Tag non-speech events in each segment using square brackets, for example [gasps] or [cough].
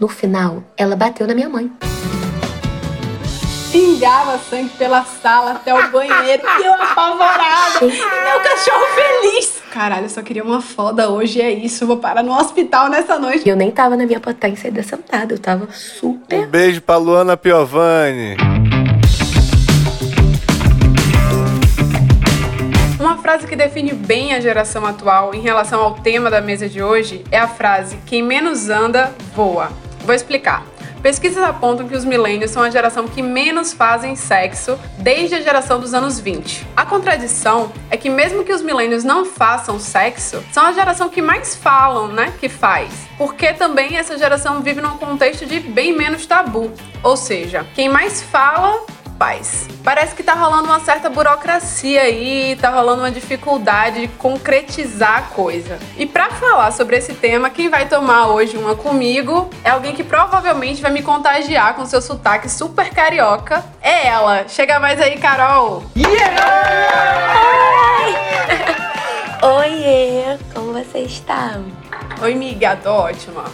No final, ela bateu na minha mãe. Pingava sangue pela sala até o banheiro e eu apavorada. E meu cachorro feliz. Caralho, eu só queria uma foda hoje, é isso. Vou parar no hospital nessa noite. E eu nem tava na minha potência de sentada, eu tava super. Um beijo pra Luana Piovani. Uma frase que define bem a geração atual em relação ao tema da mesa de hoje é a frase: quem menos anda, voa. Vou explicar. Pesquisas apontam que os milênios são a geração que menos fazem sexo desde a geração dos anos 20. A contradição é que mesmo que os milênios não façam sexo, são a geração que mais falam, né, que faz. Porque também essa geração vive num contexto de bem menos tabu. Ou seja, quem mais fala paz. Parece que tá rolando uma certa burocracia aí, tá rolando uma dificuldade de concretizar a coisa. E para falar sobre esse tema, quem vai tomar hoje uma comigo é alguém que provavelmente vai me contagiar com seu sotaque super carioca. É ela. Chega mais aí, Carol. Yeah! Oi! [laughs] Oiê! Como você está? Oi, miga, tô ótima.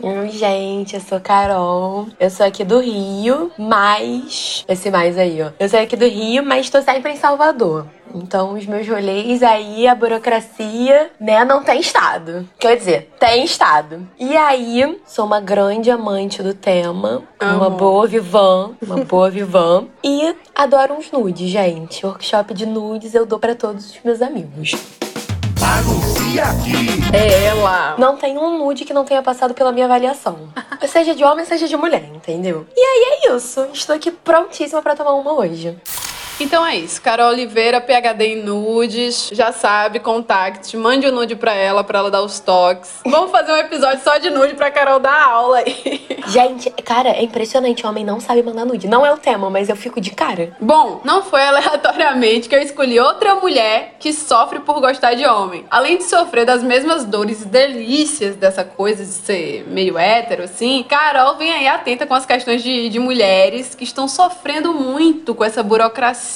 Oi, gente, eu sou Carol. Eu sou aqui do Rio, mas. Esse mais aí, ó. Eu sou aqui do Rio, mas tô sempre em Salvador. Então, os meus rolês aí, a burocracia, né, não tem estado. Quer dizer, tem estado. E aí, sou uma grande amante do tema, Amo. uma boa vivan, uma boa vivan. E adoro uns nudes, gente. Workshop de nudes eu dou para todos os meus amigos. Aqui. É ela. Não tem um nude que não tenha passado pela minha avaliação. [laughs] seja de homem, seja de mulher, entendeu? E aí é isso. Estou aqui prontíssima para tomar uma hoje. Então é isso. Carol Oliveira, PhD em nudes. Já sabe, contacte. Mande o um nude pra ela, pra ela dar os toques. Vamos fazer um episódio só de nude pra Carol dar aula aí. [laughs] Gente, cara, é impressionante. Homem não sabe mandar nude. Não é o tema, mas eu fico de cara. Bom, não foi aleatoriamente que eu escolhi outra mulher que sofre por gostar de homem. Além de sofrer das mesmas dores e delícias dessa coisa de ser meio hétero, assim, Carol vem aí atenta com as questões de, de mulheres que estão sofrendo muito com essa burocracia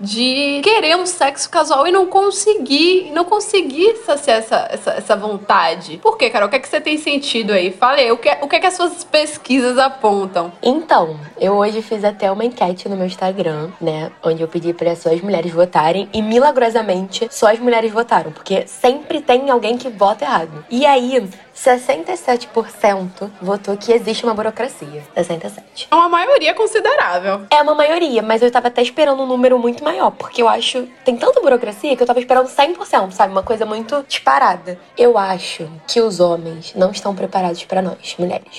de querer um sexo casual e não conseguir, não conseguir saciar essa, essa, essa vontade. Por quê, Carol? O que é que você tem sentido aí? Fale aí, o que, o que é que as suas pesquisas apontam? Então, eu hoje fiz até uma enquete no meu Instagram, né? Onde eu pedi para só as mulheres votarem e milagrosamente só as mulheres votaram, porque sempre tem alguém que vota errado. E aí, 67% votou que existe uma burocracia. 67. É uma maioria considerável. É uma maioria, mas eu tava até esperando um número muito maior, porque eu acho tem tanta burocracia que eu tava esperando 100%, sabe? Uma coisa muito disparada. Eu acho que os homens não estão preparados para nós, mulheres.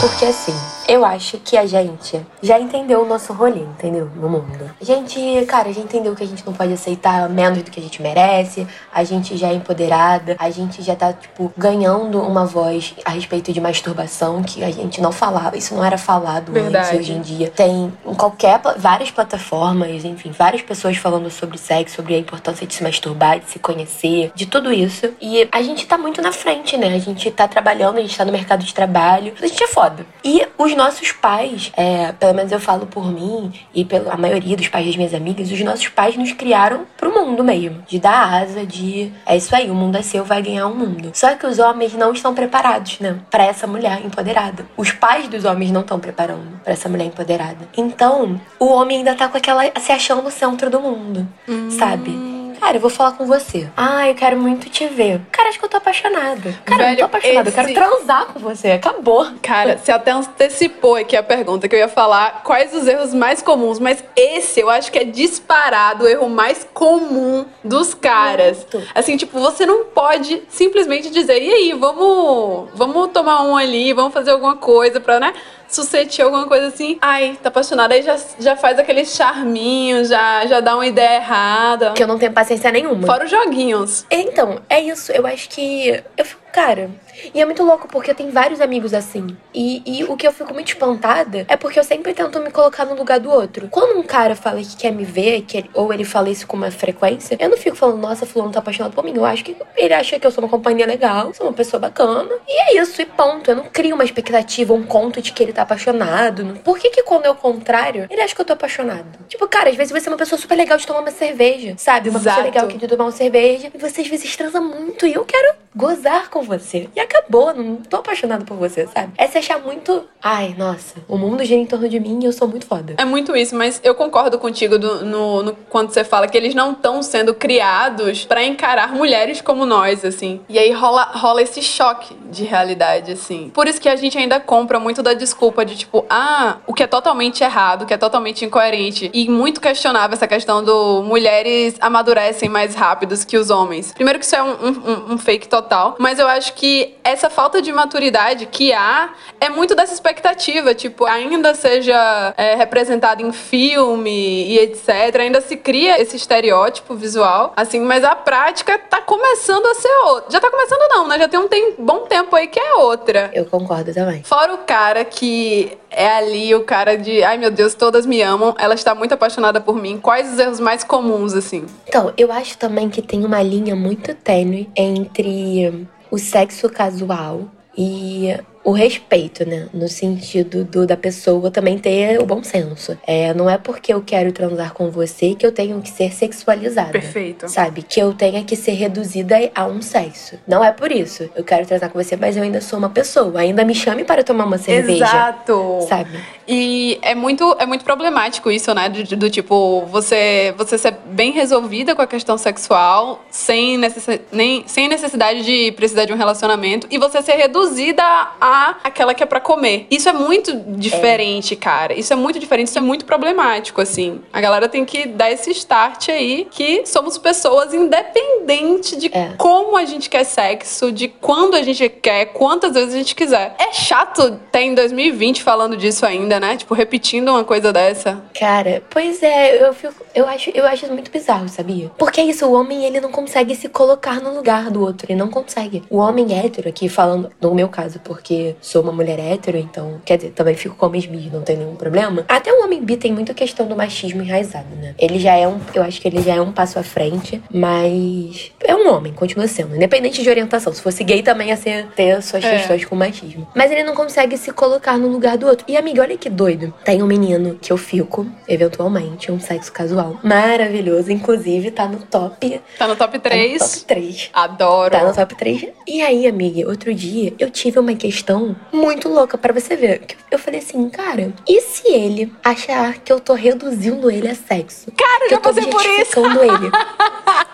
Porque assim, eu acho que a gente já entendeu o nosso rolê, entendeu? No mundo. A gente, cara, já entendeu que a gente não pode aceitar menos do que a gente merece, a gente já é empoderada, a gente já tá, tipo, ganhando uma voz a respeito de masturbação que a gente não falava, isso não era falado Verdade. antes, hoje em dia. Tem em qualquer, várias plataformas, enfim, várias pessoas falando sobre sexo, sobre a importância de se masturbar, de se conhecer, de tudo isso. E a gente tá muito na frente, né? A gente tá trabalhando, a gente tá no mercado de trabalho, a gente é foda. E os nossos pais, é, pelo menos eu falo por mim e pela maioria dos pais das minhas amigas, os nossos pais nos criaram pro mundo mesmo. De dar asa, de é isso aí, o mundo é seu, vai ganhar o mundo. Só que os homens não estão preparados, né? Pra essa mulher empoderada. Os pais dos homens não estão preparando pra essa mulher empoderada. Então, o homem ainda tá com aquela. se achando o centro do mundo, sabe? Cara, eu vou falar com você. Ah, eu quero muito te ver. Cara, acho que eu tô apaixonada. Cara, eu Velho, não tô apaixonada. esse- Eu quero transar com você. Acabou. Cara, você até antecipou aqui a pergunta que eu ia falar quais os erros mais comuns, mas esse eu acho que é disparado o erro mais comum dos caras. Muito. Assim, tipo, você não pode simplesmente dizer, e aí, vamos, vamos tomar um ali, vamos fazer alguma coisa pra, né? Suscetir alguma coisa assim. Ai, tá apaixonada. Aí já, já faz aquele charminho, já, já dá uma ideia errada. Que eu não tenho paciência nenhuma. Fora os joguinhos. Então, é isso. Eu acho que. Eu fico, cara. E é muito louco porque eu tenho vários amigos assim. E, e o que eu fico muito espantada é porque eu sempre tento me colocar no lugar do outro. Quando um cara fala que quer me ver, que ele- ou ele fala isso com uma frequência, eu não fico falando, nossa, fulano tá apaixonado por mim. Eu acho que ele acha que eu sou uma companhia legal, sou uma pessoa bacana. E é isso, e ponto. Eu não crio uma expectativa, um conto de que ele tá apaixonado. Por que que quando é o contrário, ele acha que eu tô apaixonado? Tipo, cara, às vezes você é uma pessoa super legal de tomar uma cerveja, sabe? Uma pessoa Exato. legal que de tomar uma cerveja. E você às vezes transa muito. E eu quero gozar com você. E acabou, não tô apaixonado por você, sabe? É se achar muito. Ai, nossa, o mundo gira em torno de mim e eu sou muito foda. É muito isso, mas eu concordo contigo do- no, no- quando você fala que eles não estão sendo criados pra encarar mulheres como nós, assim. E aí rola, rola esse choque de realidade, assim. Por isso que a gente ainda compra muito da desculpa de tipo, ah, o que é totalmente errado, o que é totalmente incoerente. E muito questionável essa questão do mulheres amadurecem mais rápidos que os homens. Primeiro que isso é um, um- um fake total, mas eu acho que essa falta de maturidade que há é muito dessa expectativa, tipo, ainda seja é, representado em filme e etc, ainda se cria esse estereótipo visual, assim, mas a prática tá começando a ser outra. Já tá começando não, né? Já tem um tem- bom tempo aí que é outra. Eu concordo também. Fora o cara que é ali o cara de, ai meu Deus, todas me amam, ela está muito apaixonada por mim. Quais os erros mais comuns, assim? Então, eu acho também que tem uma linha muito tênue entre o sexo casual e o respeito, né? No sentido do, da pessoa também ter o bom senso. É, não é porque eu quero transar com você que eu tenho que ser sexualizada. Perfeito. Sabe? Que eu tenha que ser reduzida a um sexo. Não é por isso. Eu quero transar com você, mas eu ainda sou uma pessoa. Ainda me chame para tomar uma cerveja. Exato. Sabe? E é muito, é muito problemático isso, né? Do, do tipo, você, você ser bem resolvida com a questão sexual, sem, necessi nem, sem necessidade de precisar de um relacionamento, e você ser reduzida a aquela que é pra comer. Isso é muito diferente, cara. Isso é muito diferente, isso é muito problemático, assim. A galera tem que dar esse start aí que somos pessoas independente de É. como a gente quer sexo, de quando a gente quer, quantas vezes a gente quiser. É chato ter em 2020 falando disso ainda, né? Tipo, repetindo uma coisa dessa. Cara, pois é, eu, fico, eu, acho, eu acho muito bizarro, sabia? Porque é isso, o homem ele não consegue se colocar no lugar do outro, ele não consegue. O homem hétero, aqui falando, no meu caso, porque sou uma mulher hétero, então, quer dizer, também fico com homens bi, não tem nenhum problema. Até o homem bi tem muita questão do machismo enraizado, né? Ele já é um, eu acho que ele já é um passo à frente, mas é um homem, continua sendo, independente de orientação. Se fosse gay também ia ser, ter suas É. questões com machismo. Mas ele não consegue se colocar no lugar do outro. E amiga, olha que doido. Tem um menino que eu fico, eventualmente, um sexo casual. Maravilhoso. Inclusive, tá no top. Tá no top Tá no 3. top 3. Adoro. Tá no top 3. E aí, amiga, outro dia eu tive uma questão muito louca pra você ver. Eu falei assim, cara, e se ele achar que eu tô reduzindo ele a sexo? Cara, que já eu tô passei por isso. ele. [laughs]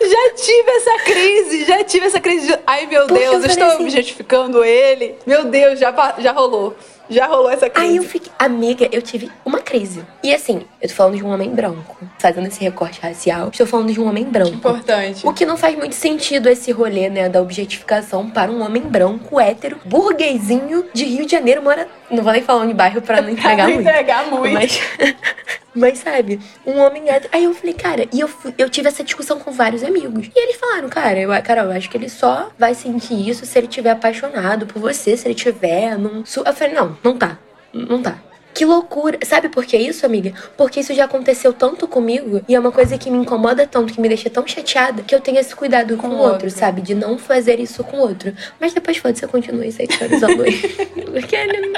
Já tive essa crise, já tive essa crise de. Ai, meu Porque eu Deus, eu estou assim- objetificando ele. Meu Deus, já, já rolou. Já rolou essa crise. Aí eu fiquei, amiga, eu tive uma crise. E assim, eu tô falando de um homem branco. Fazendo esse recorte racial, estou falando de um homem branco. Importante. O que não faz muito sentido esse rolê, né, da objetificação para um homem branco, hétero, burguesinho de Rio de Janeiro, mora. Não vou nem falar onde bairro pra não [laughs] entregar Pra não muito. entregar muito. Mas, [laughs] mas sabe, um homem hétero. Aí eu falei, cara, e eu, fui- eu tive essa discussão com vários amigos. E eles falaram, cara, eu, cara, eu acho que ele só vai sentir isso se ele tiver apaixonado por você, se ele tiver num. Eu falei, não, não tá. Não tá. Que loucura. Sabe por que isso, amiga? Porque isso já aconteceu tanto comigo e é uma coisa que me incomoda tanto, que me deixa tão chateada, que eu tenho esse cuidado com, Com o outro, outro. sabe? De não fazer isso com o outro. Mas depois foda-se, eu continuo sexualizando ele. [laughs] Porque ele.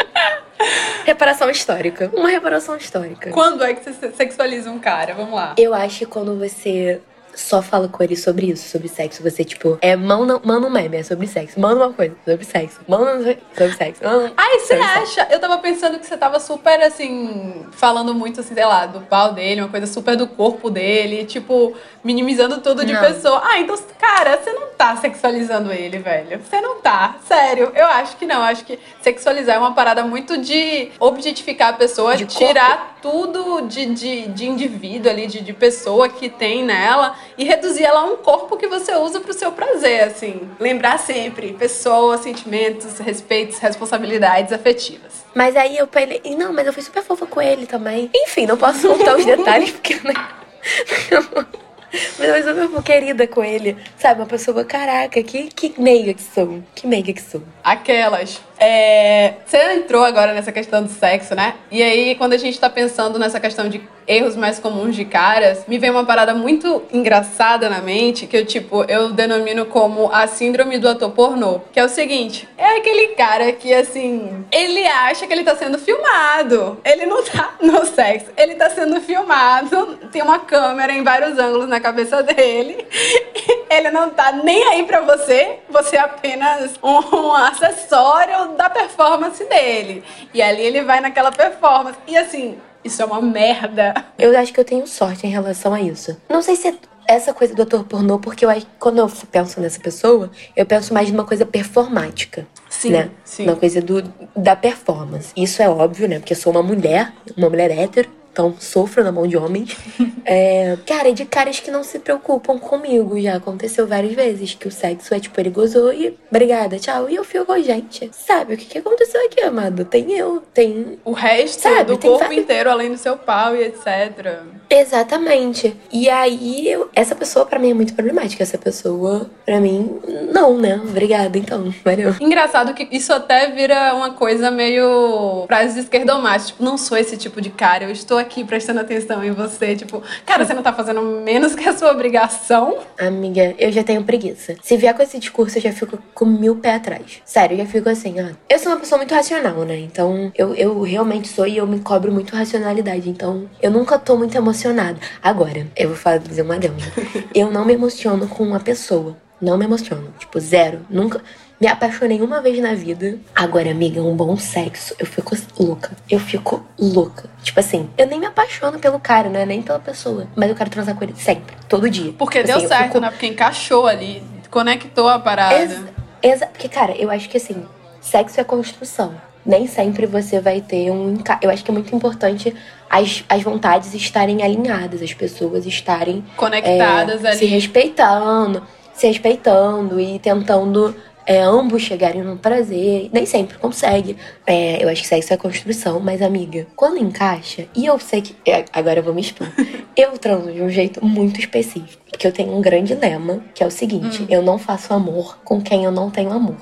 Reparação histórica. Uma reparação histórica. Quando é que você sexualiza um cara? Vamos lá. Eu acho que quando você só fala com ele sobre isso, sobre sexo, você, tipo, é manda, manda um meme, é sobre sexo. Manda uma coisa sobre sexo. Manda sobre sexo. Manda... Ai, você sobre sexo. acha? Eu tava pensando que você tava super, assim, falando muito, assim, sei lá, do pau dele, uma coisa super do corpo dele, tipo, minimizando tudo de Não. pessoa. Ah, então, cara, você não tá sexualizando ele, velho. Você não tá. Sério, eu acho que não. Eu acho que sexualizar é uma parada muito de objetificar a pessoa, De tirar tudo de, de, de indivíduo ali, de, de pessoa que tem nela e reduzir ela a um corpo que você usa pro seu prazer, assim. Lembrar sempre, pessoas, sentimentos, respeitos, responsabilidades afetivas. Mas aí eu falei, não, mas eu fui super fofa com ele também. Enfim, não posso contar os detalhes porque. Né? [laughs] Mas eu fofo, querida com ele. Sabe, uma pessoa, caraca, que, que meiga que sou. Que meiga que sou. Aquelas. É, você entrou agora nessa questão do sexo, né? E aí, quando a gente tá pensando nessa questão de erros mais comuns de caras, me vem uma parada muito engraçada na mente, que eu, tipo, eu denomino como a síndrome do ator pornô. Que é o seguinte: é aquele cara que, assim, ele acha que ele tá sendo filmado. Ele não tá no sexo, ele tá sendo filmado. Tem uma câmera em vários ângulos na cabeça dele. [laughs] Ele não tá nem aí pra você, você é apenas um, um acessório da performance dele. E ali ele vai naquela performance. E assim, isso é uma merda. Eu acho que eu tenho sorte em relação a isso. Não sei se é essa coisa do ator pornô, porque eu acho quando eu penso nessa pessoa, eu penso mais numa coisa performática. Sim, né? sim. Uma coisa do, da performance. Isso é óbvio, né? Porque eu sou uma mulher, uma mulher hétero. Então, sofro na mão de homens. [laughs] É, cara, e de caras que não se preocupam comigo. Já aconteceu várias vezes que o sexo é tipo, ele gozou e obrigada, tchau. E eu fico, gente, sabe o que, que aconteceu aqui, amado? Tem eu, tem O resto Sabe, do corpo vários- inteiro, além do seu pau e etc. Exatamente. E aí, eu- essa pessoa pra mim é muito problemática. Essa pessoa, pra mim, não, né? Obrigada, então. [laughs] Valeu. Engraçado que isso até vira uma coisa meio frases esquerdomatas. Tipo, não sou esse tipo de cara, eu estou aqui prestando atenção em você. Tipo, cara, você não tá fazendo menos que a sua obrigação. Amiga, eu já tenho preguiça. Se vier com esse discurso, eu já fico com mil pés atrás. Sério, eu já fico assim, ó. Eu sou uma pessoa muito racional, né? Então, eu, eu realmente sou e eu me cobro muito racionalidade. Então, eu nunca tô muito emocionada. Agora, eu vou falar, dizer uma adendo. [laughs] Eu não me emociono com uma pessoa. Não me emociono. Tipo, zero. Nunca. Me apaixonei uma vez na vida. Agora, amiga, um bom sexo. Eu fico louca. Eu fico louca. Tipo assim, eu nem me apaixono pelo cara, né? Nem pela pessoa. Mas eu quero transar com ele sempre. Todo dia. Porque Assim, deu eu certo, fico- né? Porque encaixou ali, conectou a parada. Ex exa porque, cara, eu acho que assim, sexo é construção. Nem sempre você vai ter um. enca- Eu acho que é muito importante as, as vontades estarem alinhadas, as pessoas estarem Conectadas é, ali. se respeitando, se respeitando e tentando é, ambos chegarem num prazer. Nem sempre consegue. É, eu acho que sexo é construção, mas amiga, quando encaixa, e eu sei que. é, Agora eu vou me expor. [laughs] eu transo de um jeito muito específico. Porque eu tenho um grande lema, que é o seguinte: eu não faço amor com quem eu não tenho amor.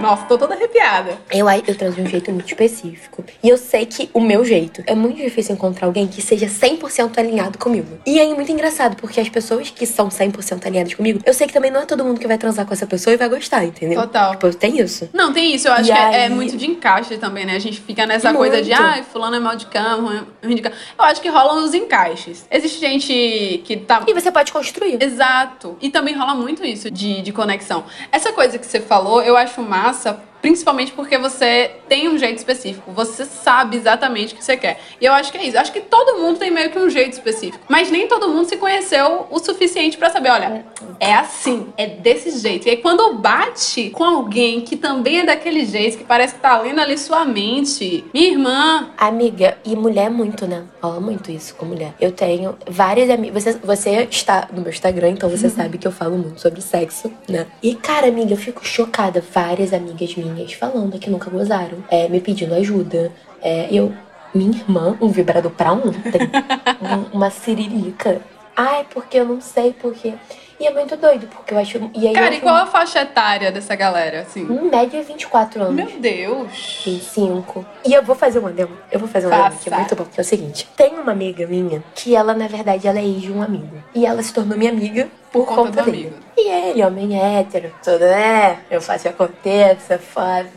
Nossa, tô toda arrepiada. Eu, eu transo de um jeito muito específico. E eu sei que o meu jeito é muito difícil encontrar alguém que seja 100% alinhado comigo. E é muito engraçado, porque as pessoas que são 100% alinhadas comigo, eu sei que também não é todo mundo que vai transar com essa pessoa e vai gostar, entendeu? Total. Tipo, tem isso. Não, tem isso. Eu acho E que é- é aí- muito de encaixe também, né? A gente fica nessa coisa de, Muito. ai, fulano é mal de cama, ruim de cama. Eu acho que rolam os encaixes. Existe gente que tá E você pode construir. Exato. E também rola muito isso de, de conexão. Essa coisa que você falou, eu acho massa, massa principalmente porque você tem um jeito específico. Você sabe exatamente o que você quer. E eu acho que é isso. Eu acho que todo mundo tem meio que um jeito específico. Mas nem todo mundo se conheceu o suficiente pra saber, olha, é assim, é desse jeito. E aí quando bate com alguém que também é daquele jeito, que parece que tá lendo ali sua mente, minha irmã, Amiga, e mulher é muito, né? Rola muito isso com mulher. Eu tenho várias amigas. Você, você está no meu Instagram, então você sabe que eu falo muito sobre sexo, né? E, cara, amiga, eu fico chocada. Várias amigas minhas falando que nunca gozaram, é, me pedindo ajuda. É, eu, minha irmã, um vibrador pra ontem, [laughs] um- uma siririca. Ai, porque eu não sei porque. E é muito doido, porque eu acho. E aí cara, eu e acho, qual a faixa etária dessa galera, assim? Em média, 24 anos. Meu Deus. 25. E eu vou fazer um adendo. Eu vou fazer um adendo que é muito bom, que é o seguinte. Tem uma amiga minha que ela, na verdade, ela é ex de um amigo. E ela se tornou minha amiga por, Por conta conta, do dele. E ele, homem hétero, tudo, né? Eu faço aconteça, faço.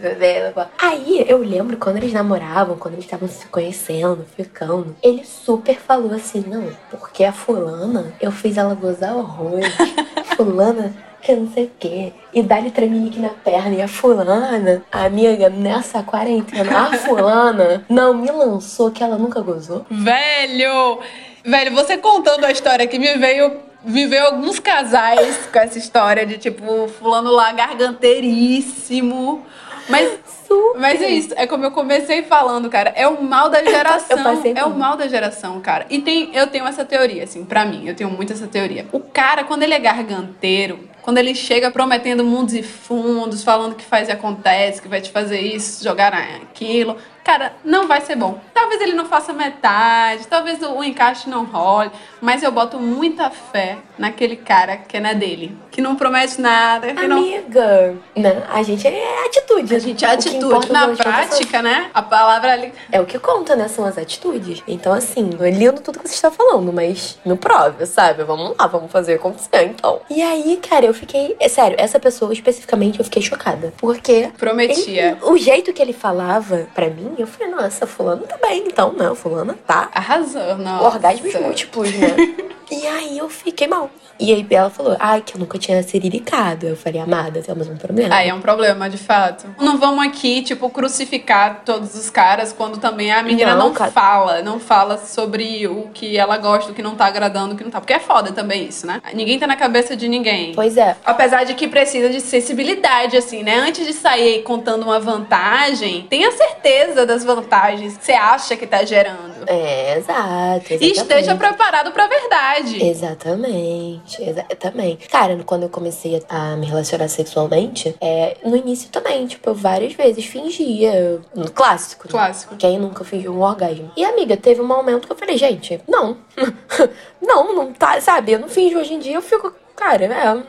Aí, eu lembro quando eles namoravam, quando eles estavam se conhecendo, ficando, ele super falou assim, não, porque a fulana, eu fiz ela gozar horror. [laughs] fulana que não sei o quê. E dá-lhe tremelique na perna. E a fulana, amiga, nessa quarentena, a [laughs] fulana não me lançou que ela nunca gozou. Velho! Velho, você contando a história que me veio. Veio alguns casais com essa história de tipo, fulano lá garganteiríssimo. Mas, Super. mas é isso, é como eu comecei falando, cara. É o mal da [laughs] geração. É o mal da geração, cara. E tem, eu tenho essa teoria, assim, pra mim, eu tenho muito essa teoria. O cara, quando ele é garganteiro, quando ele chega prometendo mundos e fundos, falando que faz e acontece, que vai te fazer isso, jogar aquilo. Cara, não vai ser bom. Talvez ele não faça metade, talvez o, o encaixe não role, mas eu boto muita fé naquele cara que é na dele, que não promete nada, que não Amiga, né? A gente é atitude. a gente é atitude. Na pessoas prática, né? A palavra ali. É o que conta, né? São as atitudes. Então, assim, é lindo tudo que você está falando, mas me prove, sabe? Vamos lá, vamos fazer acontecer, então. E aí, cara, eu fiquei. É sério, essa pessoa especificamente eu fiquei chocada. Porque. Prometia. ele- o jeito que ele falava pra mim, eu falei, nossa, fulano tá bem, então, né? Fulano tá. Arrasou, não. Orgasmos múltiplos, né? [laughs] e aí eu fiquei mal. E aí ela falou, ai, que eu nunca tinha siriricado. Eu falei, amada, temos um problema. Aí é um problema, de fato. Não vamos aqui, tipo, crucificar todos os caras quando também a menina Não, não, cara. fala, não fala sobre o que ela gosta, o que não tá agradando, o que não tá. Porque é foda também isso, né? Ninguém tá na cabeça de ninguém. Pois é. Apesar de que precisa de sensibilidade, assim, né? Antes de sair contando uma vantagem, tenha certeza das vantagens que você acha que tá gerando. É, exato. E esteja exatamente. preparado pra verdade. Exatamente, exatamente. Cara, quando eu comecei a me relacionar sexualmente, é, no início também, tipo, eu várias vezes fingia. No clássico. né? Clássico. Quem nunca fingiu um orgasmo? E, amiga, teve um momento que eu falei, gente, não. [laughs] não, não tá, sabe? Eu não finjo hoje em dia, eu fico, cara, é,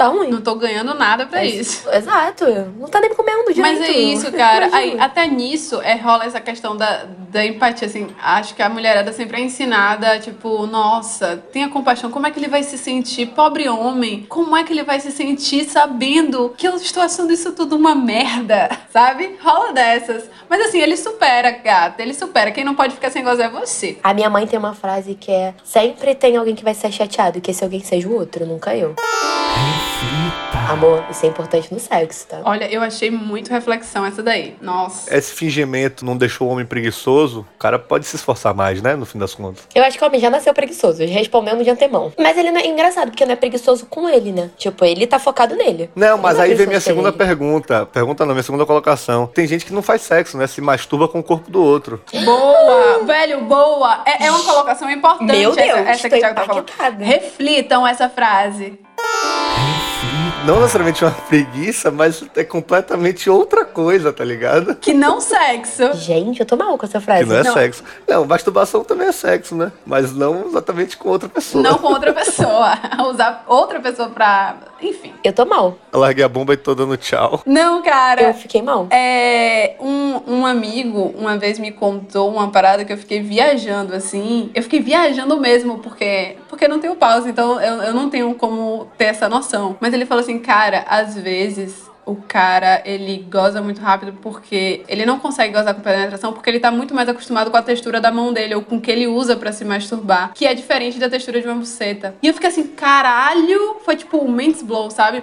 tá ruim. Não tô ganhando nada pra É isso. Exato. Não tá nem me comendo direito. Mas é isso, cara. Aí, até nisso é, rola essa questão da, da empatia, assim. Acho que a mulherada sempre é ensinada, tipo, nossa, tenha compaixão. Como é que ele vai se sentir? Pobre homem. Como é que ele vai se sentir sabendo que eu estou achando isso tudo uma merda? Sabe? Rola dessas. Mas assim, ele supera, gata. Ele supera. Quem não pode ficar sem gozar é você. A minha mãe tem uma frase que é: sempre tem alguém que vai ser chateado, e que esse alguém seja o outro, nunca eu. [laughs] Amor, isso é importante no sexo, tá? Olha, eu achei muito reflexão essa daí. Nossa. Esse fingimento não deixou o homem preguiçoso, o cara pode se esforçar mais, né? No fim das contas. Eu acho que o homem já nasceu preguiçoso, respondendo de antemão. Mas ele não é engraçado, porque não é preguiçoso com ele, né? Tipo, ele tá focado nele. Não, mas Ele aí é vem minha segunda ele. pergunta. Pergunta não, minha segunda colocação. Tem gente que não faz sexo, né? Se masturba com o corpo do outro. Boa! Velho, boa! É, é uma colocação importante Meu essa, Deus, essa que o Thiago tá falando. Reflitam essa frase. [laughs] Não necessariamente uma preguiça, mas é completamente outra coisa, tá ligado? Que não sexo. Gente, eu tô mal com essa frase. Que não é Não. sexo. Não, masturbação também é sexo, né? Mas não exatamente com outra pessoa. Não com outra pessoa. [laughs] Usar outra pessoa pra. Enfim. Eu tô mal. Eu larguei a bomba e tô dando tchau. Não, Eu cara. fiquei mal. É, um, um amigo uma vez me contou uma parada que eu fiquei viajando, assim. Eu fiquei viajando mesmo, porque, porque não tenho pausa, então eu, eu não tenho como ter essa noção. Mas ele falou assim, cara, às vezes o cara, ele goza muito rápido porque ele não consegue gozar com penetração porque ele tá muito mais acostumado com a textura da mão dele ou com o que ele usa pra se masturbar, que é diferente da textura de uma buceta. E eu fiquei assim, caralho, foi tipo um men's blow, sabe?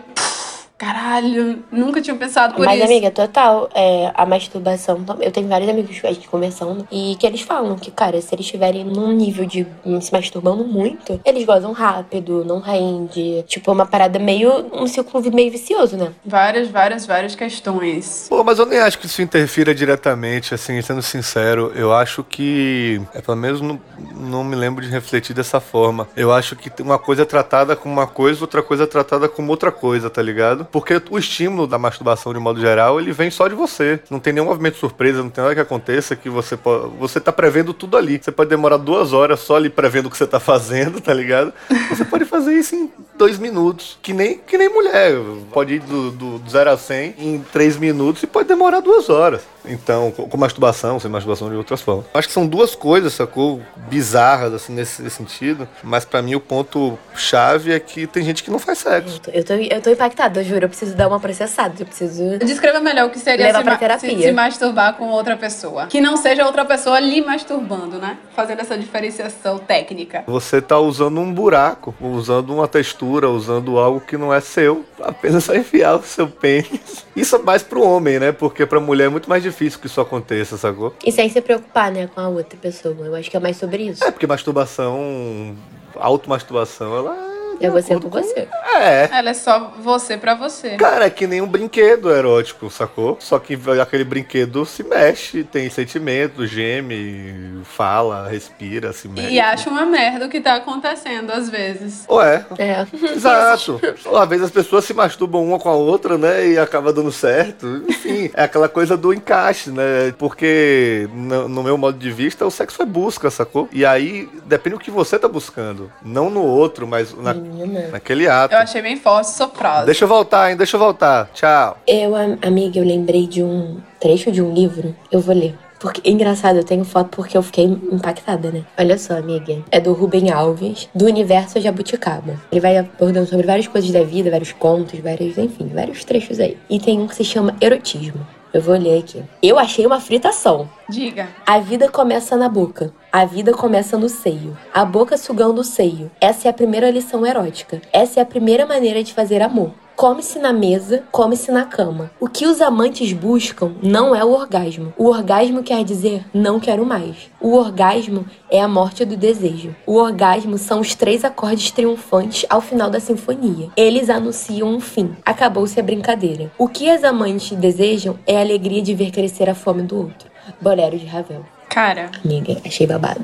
Caralho, nunca tinha pensado por Mas, isso. amiga, total, é, a masturbação. Eu tenho vários amigos que a gente conversando e que eles falam que, cara, se eles estiverem num nível de se masturbando muito, eles gozam rápido, não rende. Tipo, é uma parada meio. um ciclo meio vicioso, né? Várias, várias, várias questões. Pô, mas eu nem acho que isso interfira diretamente, assim, sendo sincero. Eu acho que. É, pelo menos não, não me lembro de refletir dessa forma. Eu acho que uma coisa é tratada como uma coisa, outra coisa é tratada como outra coisa, tá ligado? Porque o estímulo da masturbação, de modo geral, ele vem só de você. Não tem nenhum movimento surpresa, não tem nada que aconteça que você pode. Você tá prevendo tudo ali. Você pode demorar duas horas só ali prevendo o que você tá fazendo, [laughs] tá ligado? Você pode fazer isso em dois minutos. Que nem, que nem mulher. Pode ir do, do, do zero a 100 em três minutos e pode demorar duas horas. Então, com, masturbação, sem masturbação de outras formas. Acho que são duas coisas, sacou? Bizarras, assim, nesse, sentido. Mas pra mim o ponto chave é que tem gente que não faz sexo. Eu tô, eu tô impactada, eu juro. Eu preciso dar uma processada. Eu preciso. Descreva melhor o que seria Levar se, pra ma- terapia. se- se masturbar com outra pessoa. Que não seja outra pessoa lhe masturbando, né? Fazendo essa diferenciação técnica. Você tá usando um buraco, usando uma textura, usando algo que não é seu, apenas só enfiar o seu pênis. Isso é mais pro homem, né? Porque pra mulher é muito mais difícil que isso aconteça, sacou? E sem se preocupar, né, com a outra pessoa. Eu acho que é mais sobre isso. É, porque masturbação, automasturbação, ela é É você com você. É. Ela é só você pra você. Cara, é que nem um brinquedo erótico, sacou? Só que aquele brinquedo se mexe, tem sentimento, geme, fala, respira, se mexe. E acha uma merda o que tá acontecendo às vezes. Ué, É. [laughs] Exato. Às vezes as pessoas se masturbam uma com a outra, né? E acaba dando certo. Enfim, é aquela coisa do encaixe, né? Porque, no, no meu modo de vista, o sexo é busca, sacou? E aí, depende do que você tá buscando. Não no outro, mas na- Menina. naquele ato. Eu achei bem forte frase. Deixa eu voltar, hein? Deixa eu voltar. Tchau. Eu, am- amiga, eu lembrei de um trecho de um livro. Eu vou ler. Porque, engraçado, eu tenho foto porque eu fiquei impactada, né? Olha só, amiga. É do Rubem Alves, do Universo Jabuticaba. Ele vai abordando sobre várias coisas da vida, vários contos, vários, enfim, vários trechos aí. E tem um que se chama Erotismo. Eu vou ler aqui. Eu achei uma fritação. Diga. A vida começa na boca. A vida começa no seio. A boca sugando o seio. Essa é a primeira lição erótica. Essa é a primeira maneira de fazer amor. Come-se na mesa, come-se na cama. O que os amantes buscam não é o orgasmo. O orgasmo quer dizer não quero mais. O orgasmo é a morte do desejo. O orgasmo são os três acordes triunfantes ao final da sinfonia. Eles anunciam um fim. Acabou-se a brincadeira. O que as amantes desejam é a alegria de ver crescer a fome do outro. Bolero de Ravel. Cara, Amiga, achei babado.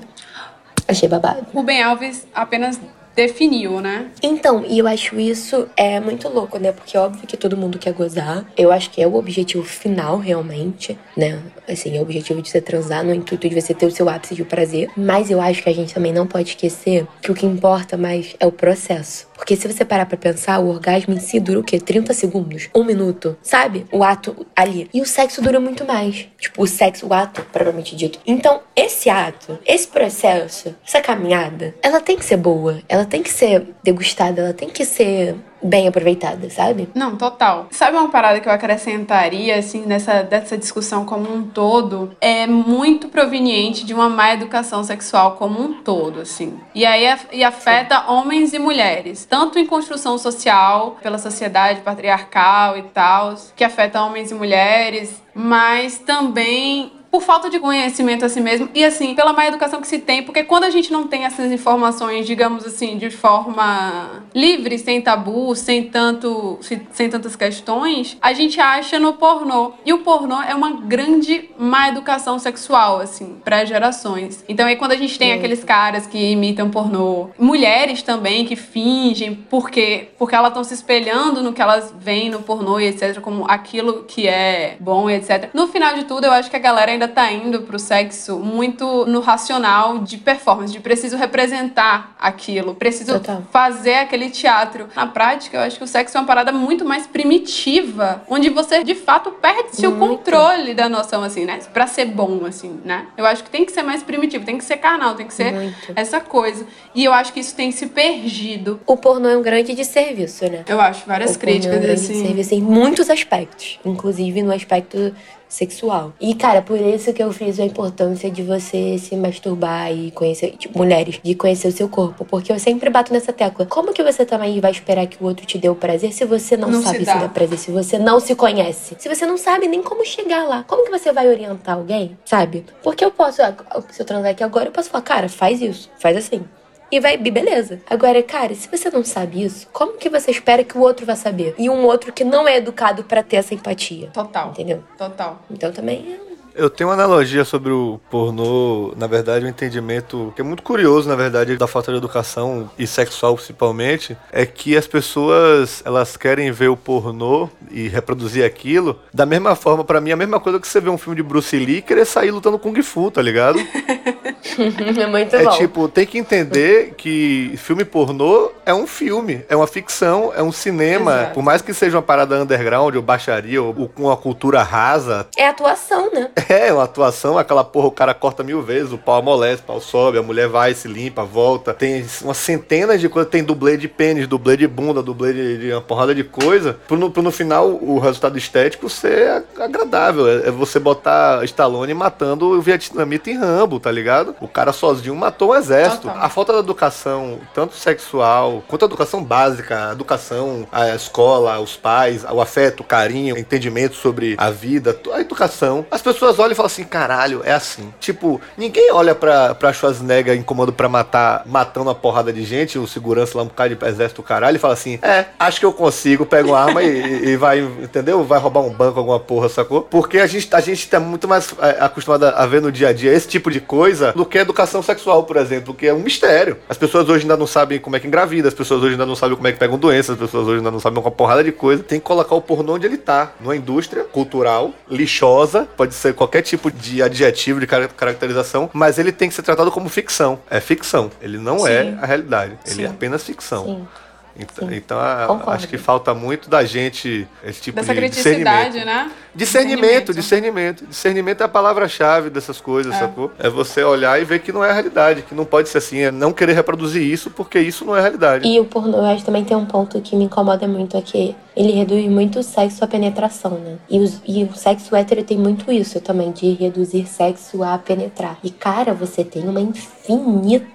Achei babado. Rubem Alves apenas definiu, né? Então, e eu acho isso é muito louco, né? Porque é óbvio que todo mundo quer gozar. Eu acho que é o objetivo final, realmente, né? Assim, é o objetivo de você transar no intuito de você ter o seu ápice de prazer. Mas eu acho que a gente também não pode esquecer que o que importa mais é o processo. Porque se você parar pra pensar, o orgasmo em si dura o quê? 30 segundos? Um minuto? Sabe? O ato ali. E o sexo dura muito mais. Tipo, o sexo, o ato, propriamente dito. Então, esse ato, esse processo, essa caminhada, ela tem que ser boa. Ela tem que ser degustada. Ela tem que ser bem aproveitada, sabe? Não, total. Sabe uma parada que eu acrescentaria, assim, nessa dessa discussão como um todo? É muito proveniente de uma má educação sexual como um todo, assim. E aí e afeta homens e mulheres. Tanto em construção social, pela sociedade patriarcal e tal, que afeta homens e mulheres, mas também por falta de conhecimento a si mesmo e assim, pela má educação que se tem, porque quando a gente não tem essas informações, digamos assim, de forma livre, sem tabu, sem tanto sem, tantas questões, a gente acha no pornô. E o pornô é uma grande má educação sexual assim, para gerações. Então aí quando a gente tem aqueles caras que imitam pornô, mulheres também que fingem porque porque elas estão se espelhando no que elas veem no pornô e etc, como aquilo que é bom etc. No final de tudo, eu acho que a galera ainda tá indo pro sexo muito no racional de performance, de preciso representar aquilo, preciso Total. fazer aquele teatro. Na prática, eu acho que o sexo é uma parada muito mais primitiva, onde você de fato perde-se o Muito. controle da noção, assim, né? Pra ser bom, assim, né? Eu acho que tem que ser mais primitivo, tem que ser carnal, tem que ser Muito. essa coisa. E eu acho que isso tem se perdido. O pornô é um grande desserviço, né? Eu acho várias O pornô é um críticas, grande assim. desserviço em muitos aspectos, inclusive no aspecto sexual. E, cara, por isso que eu friso a importância de você se masturbar e conhecer, tipo, mulheres, de conhecer o seu corpo. Porque eu sempre bato nessa tecla. Como que você também vai esperar que o outro te dê o prazer se você não, Não se sabe se, dá. dá prazer, se você não se conhece? Se você não sabe nem como chegar lá, como que você vai orientar alguém, sabe? Porque eu posso, se eu transar aqui agora, eu posso falar, cara, faz isso, faz assim. E vai, e beleza. Agora, cara, se você não sabe isso, como que você espera que o outro vá saber? E um outro que não é educado pra ter essa empatia. Total. Entendeu? Total. Então também é. Eu tenho uma analogia sobre o pornô, na verdade, um entendimento que é muito curioso, na verdade, da falta de educação e sexual principalmente, é que as pessoas, elas querem ver o pornô e reproduzir aquilo da mesma forma, pra mim, a mesma coisa que você vê um filme de Bruce Lee e querer sair lutando Kung Fu, tá ligado? [laughs] é muito É bom. tipo, tem que entender que filme pornô é um filme, é uma ficção, é um cinema. Exato. Por mais que seja uma parada underground ou baixaria ou, ou com uma cultura rasa, É atuação, né? [laughs] é uma atuação, aquela porra, o cara corta mil vezes, o pau amolece, o pau sobe, a mulher vai, se limpa, volta. Tem umas centenas de coisas, tem dublê de pênis, dublê de bunda, dublê de, de uma porrada de coisa. Pro no, pro no final o resultado estético ser agradável. É, é você botar Stallone matando o vietnamita em Rambo, tá ligado? O cara sozinho matou um exército. Total. A falta da educação, tanto sexual, quanto a educação básica, a educação, a escola, os pais, o afeto, o carinho, o entendimento sobre a vida, a educação. As pessoas olham e falam assim, caralho, é assim. Tipo, ninguém olha pra, pra Schwarzenegger em comando pra matar, matando uma porrada de gente, o segurança lá, um cara de exército, caralho, e fala assim, é, acho que eu consigo, pega uma arma e, e vai, entendeu? Vai roubar um banco, alguma porra, sacou? Porque a gente, a gente tá muito mais é, acostumado a ver no dia a dia esse tipo de coisa do que educação sexual, por exemplo, que é um mistério. As pessoas hoje ainda não sabem como é que engravida, as pessoas hoje ainda não sabem como é que pegam doenças, as pessoas hoje ainda não sabem uma porrada de coisa. Tem que colocar o pornô onde ele tá, numa indústria cultural, lixosa, pode ser qualquer tipo de adjetivo, de car- caracterização, mas ele tem que ser tratado como ficção. É ficção. Ele não é Sim. a realidade. Ele Sim. é apenas ficção. Sim. Então, Sim. então a- acho que falta muito da gente esse tipo Dessa de criticidade, discernimento. né? Discernimento, discernimento. Discernimento é a palavra-chave dessas coisas, É. sacou? É você olhar e ver que não é a realidade, que não pode ser assim, é não querer reproduzir isso, porque isso não é a realidade. E o pornô, eu acho que também tem um ponto que me incomoda muito, é que ele reduz muito o sexo à penetração, né? E, os- e o sexo hétero tem muito isso também, de reduzir sexo a penetrar. E, cara, você tem uma infinita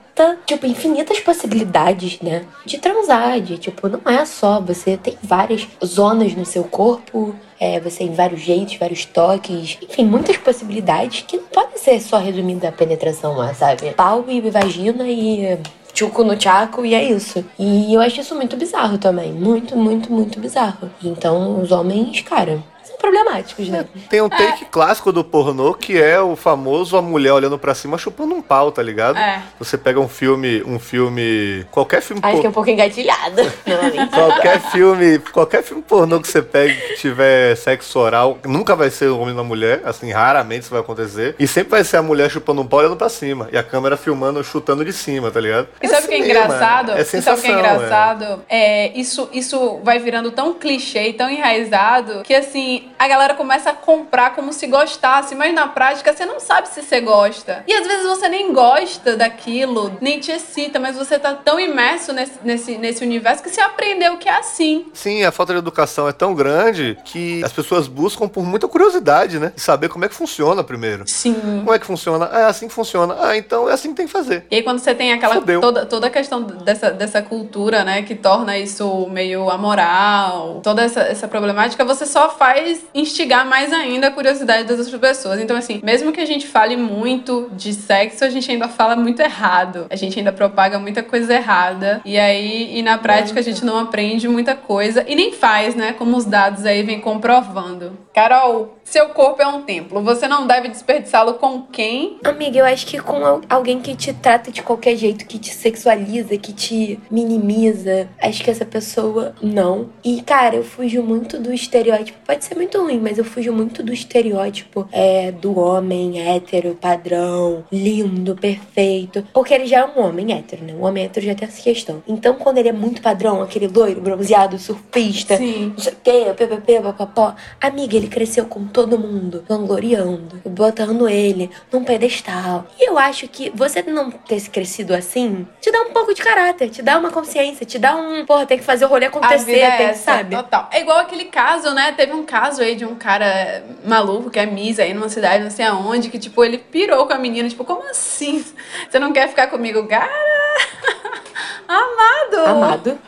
Tipo, infinitas possibilidades, né? De transar, de, tipo, não é só. Você tem várias zonas no seu corpo, é, você tem vários jeitos, vários toques, enfim, muitas possibilidades que não podem ser só resumida a penetração lá, sabe? Pau e vagina e tchuco no tchaco e é isso. E eu acho isso muito bizarro também. Muito, muito, muito bizarro. Então, os homens, cara, problemáticos, né? Tem um take clássico do pornô que é o famoso a mulher olhando pra cima chupando um pau, tá ligado? É. Você pega um filme, um filme, qualquer filme Acho por- que é um pouco engatilhada. Não, [laughs] Qualquer filme, qualquer filme pornô que você pegue que tiver sexo oral, nunca vai ser o homem na mulher, assim, raramente isso vai acontecer. E sempre vai ser a mulher chupando um pau olhando pra cima. E a câmera filmando, chutando de cima, tá ligado? E sabe o que é engraçado? É E sensação, sabe o que é engraçado? É, isso, isso vai virando tão clichê e tão enraizado que assim, a galera começa a comprar como se gostasse, mas na prática você não sabe se você gosta. E às vezes você nem gosta daquilo, nem te excita, mas você tá tão imerso nesse, nesse, nesse universo que você aprendeu que é assim. Sim, a falta de educação é tão grande que as pessoas buscam por muita curiosidade, né? E saber como é que funciona primeiro. Sim. Como é que funciona? Ah, é assim que funciona. Ah, então é assim que tem que fazer. E aí quando você tem aquela Fudeu. toda, toda a questão dessa, dessa cultura, né, que torna isso meio amoral, toda essa, essa problemática, você só faz instigar mais ainda a curiosidade das outras pessoas. Então, assim, mesmo que a gente fale muito de sexo, a gente ainda fala muito errado. A gente ainda propaga muita coisa errada. E aí, e na prática, a gente não aprende muita coisa e nem faz, né? Como os dados aí vêm comprovando. Carol, seu corpo é um templo. Você não deve desperdiçá-lo com quem? Amiga, eu acho que com al- alguém que te trata de qualquer jeito, que te sexualiza, que te minimiza, acho que essa pessoa não. E, cara, eu fujo muito do estereótipo. Pode ser muito ruim, mas eu fujo muito do estereótipo é, do homem hétero, padrão, lindo, perfeito. Porque ele já é um homem hétero, né? O homem hétero já tem essa questão. Então, quando ele é muito padrão, aquele loiro, bronzeado, surfista, Sim. quê, ppp, papapó. Amiga, ele cresceu com todo mundo, vangloriando, botando ele num pedestal. E eu acho que você não ter crescido assim te dá um pouco de caráter, te dá uma consciência, te dá um. Porra, tem que fazer o rolê acontecer, é que, essa, sabe? Total. É igual aquele caso, né? Teve um caso aí de um cara maluco que é Miss aí numa cidade, não sei aonde, que, tipo, ele pirou com a menina. Tipo, como assim? Você não quer ficar comigo? Cara! [laughs] Amado! Amado.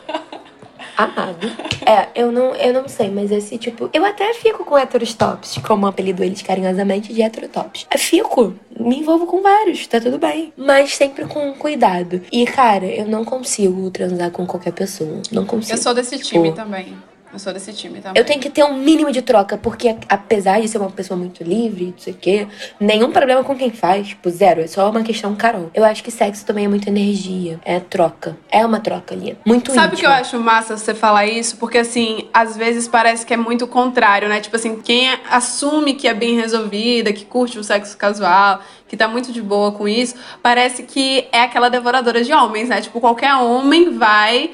Amado. É, eu não, eu não sei, mas esse tipo. Eu até fico com héteros tops, como apelido eles carinhosamente de heterotops. Eu fico. Me envolvo com vários, tá tudo bem. Mas sempre com cuidado. E, cara, eu não consigo transar com qualquer pessoa. Não consigo. Eu sou desse Tipo, time também. Eu sou desse time também. Eu tenho que ter um mínimo de troca, porque apesar de ser uma pessoa muito livre, não sei o quê, nenhum problema com quem faz, tipo, zero. É só uma questão Carol. Eu acho que sexo também é muita energia. É troca. É uma troca ali. Muito Sabe o que eu acho massa você falar isso? Porque, assim, às vezes parece que é muito contrário, né? Tipo assim, quem assume que é bem resolvida, que curte o sexo casual, que tá muito de boa com isso, parece que é aquela devoradora de homens, né? Tipo, qualquer homem vai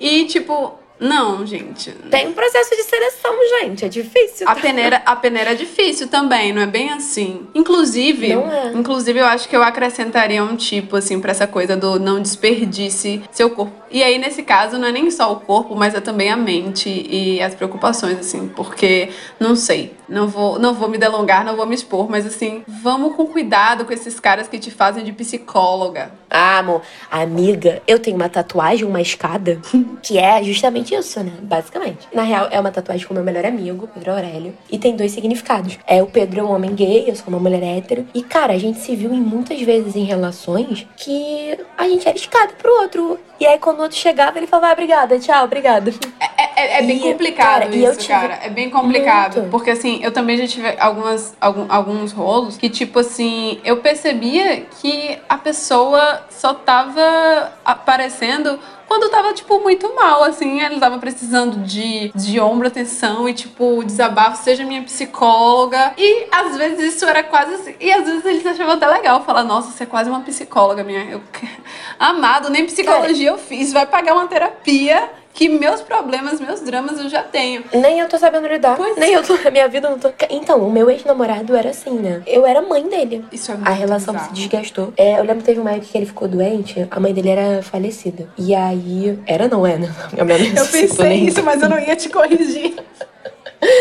e, tipo, Não, gente. Tem um processo de seleção, gente. É difícil. A tá? peneira, a peneira é difícil também, não é bem assim. Inclusive, Não é. inclusive eu acho que eu acrescentaria um tipo assim pra essa coisa do não desperdice seu corpo. E aí nesse caso não é nem só o corpo, mas é também a mente e as preocupações assim, porque não sei, não vou, não vou me delongar, não vou me expor, mas assim, vamos com cuidado com esses caras que te fazem de psicóloga. Ah, amor, amiga, eu tenho uma tatuagem, uma escada, [laughs] que é justamente isso, né? Basicamente. Na real, é uma tatuagem com meu melhor amigo, Pedro Aurélio, e tem dois significados. É o Pedro é um homem gay, eu sou uma mulher hétero. E, cara, a gente se viu em muitas vezes em relações que a gente era escada pro outro. E aí, quando o outro chegava, ele falava, ah, obrigada, tchau, obrigada. É, é- é bem E, complicado cara, isso, tive cara. É bem complicado. muito. Porque assim, eu também já tive algumas, algum- alguns rolos que, tipo assim, eu percebia que a pessoa só tava aparecendo quando tava, tipo, muito mal, assim. Ela tava precisando de, de ombro, atenção e, tipo, desabafo, seja minha psicóloga. E às vezes isso era quase assim. E às vezes eles achavam até legal falar, nossa, você é quase uma psicóloga, minha. Eu... [laughs] Amado, nem psicologia eu fiz. Vai pagar uma terapia que meus problemas, meus dramas eu já tenho. Nem eu tô sabendo lidar. Pois nem eu tô. A [laughs] minha vida não tô. Então, o meu ex-namorado era assim, né? Eu era mãe dele. Isso é muito A relação bizarro. se desgastou. É, eu lembro que teve uma época que ele ficou doente, a mãe dele era falecida. E aí. Era, não é, né? [laughs] Eu pensei isso, mas eu não ia te corrigir. [laughs]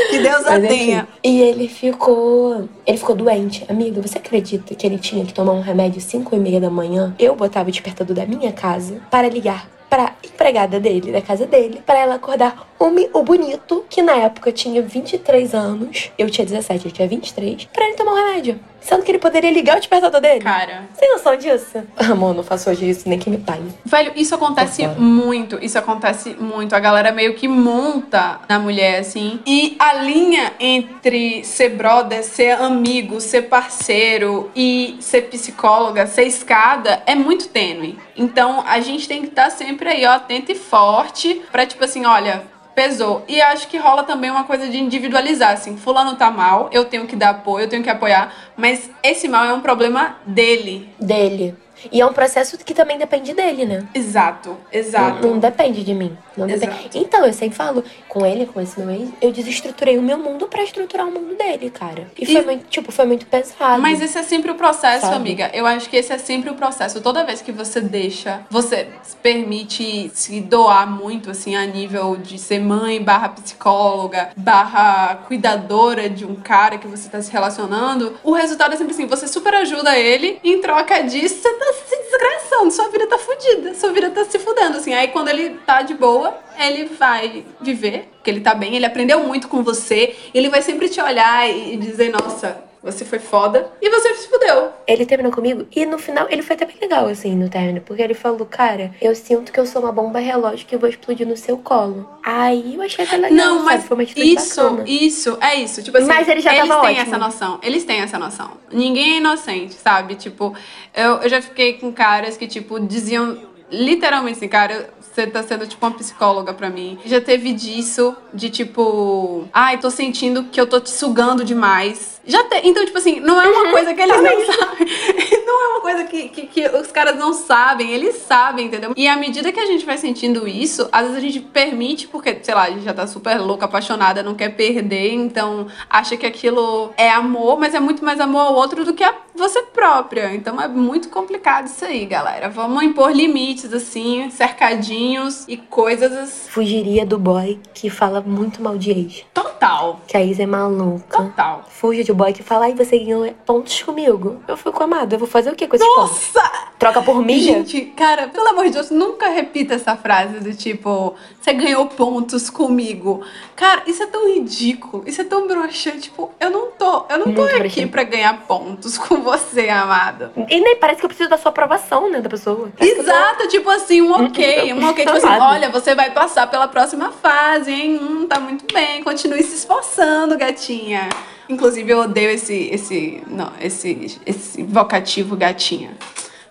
Que Deus a Mas, enfim. tenha. E ele ficou. Ele ficou doente. Amiga, você acredita que ele tinha que tomar um remédio às 5 e meia da manhã? Eu botava o despertador da minha casa para ligar pra empregada dele, da casa dele, para ela acordar o, bonito, que na época tinha 23 anos. Eu tinha 17, ele tinha 23, pra ele tomar um remédio. Sendo que ele poderia ligar o despertador dele. Cara, Tem noção disso? [laughs] Amor, não faço hoje isso, nem que me pague. velho, isso acontece muito. Isso acontece muito. A galera meio que monta na mulher, assim. E a linha entre ser brother, ser amigo, ser parceiro e ser psicóloga, ser escada, é muito tênue. Então a gente tem que estar sempre aí, ó, atento e forte pra, tipo assim, olha. Pesou. E acho que rola também uma coisa de individualizar, assim. Fulano tá mal, eu tenho que dar apoio, eu tenho que apoiar. Mas esse mal é um problema dele. Dele. E é um processo que também depende dele, né? Exato, exato. Não, não depende de mim. Não depende. Exato. Então, eu sempre falo, com ele, com esse meu ex, eu desestruturei o meu mundo pra estruturar o mundo dele, cara. E, foi E- muito, tipo, foi muito pesado. Mas esse é sempre o processo, Sabe? amiga. Eu acho que esse é sempre o processo. Toda vez que você deixa, você permite se doar muito, assim, a nível de ser mãe, barra psicóloga, barra cuidadora de um cara que você tá se relacionando, o resultado é sempre assim, você super ajuda ele, em troca disso, você tá se desgraçando, sua vida tá fudida, sua vida tá se fudendo, assim. Aí quando ele tá de boa, ele vai viver, porque ele tá bem, ele aprendeu muito com você, ele vai sempre te olhar e dizer, nossa, você foi foda e você se fudeu. Ele terminou comigo e no final ele foi até bem legal, assim, no término. Porque ele falou, cara, eu sinto que eu sou uma bomba relógio que eu vou explodir no seu colo. Aí eu achei até legal, Não, sabe? mas Foi uma isso, bacana. isso, é isso. Tipo assim, Mas ele já eles têm ótimo. essa noção. Eles têm essa noção. Ninguém é inocente, sabe? Tipo, eu, eu já fiquei com caras que, tipo, diziam literalmente assim, cara, você tá sendo tipo uma psicóloga pra mim. Já teve disso, de tipo, ai, tô sentindo que eu tô te sugando demais. Já tem. Então, tipo assim, não é Uhum. uma coisa que eles não sabem. [laughs] Não é uma coisa que, que, que os caras não sabem, eles sabem, entendeu? E à medida que a gente vai sentindo isso, às vezes a gente permite, porque, sei lá, a gente já tá super louca, apaixonada, não quer perder, então acha que aquilo é amor, mas é muito mais amor ao outro do que a você própria. Então é muito complicado isso aí, galera. Vamos impor limites, assim, cercadinhos e coisas. Fugiria do boy que fala muito mal de ex. Total. Que a ex é maluca. Total. Fuja de boy que fala, ai, você ganhou pontos comigo. Eu fico amado, eu vou fazer o que com esses pontos? Nossa! Troca por milha? Gente, cara, pelo amor de Deus, nunca repita essa frase do tipo, você ganhou pontos comigo. Cara, isso é tão ridículo, isso é tão broxante. Tipo, eu não tô, eu não tô Muito aqui broxante. pra ganhar pontos com você, amado. E nem parece que eu preciso da sua aprovação, né, da pessoa. Parece que eu tô- Exato, tipo assim, um ok, [laughs] um ok, tipo assim, olha, você vai passar pela próxima fase, hein? Hum, tá muito bem, continue se esforçando, gatinha. Inclusive, eu odeio esse, esse, não, esse, esse vocativo gatinha.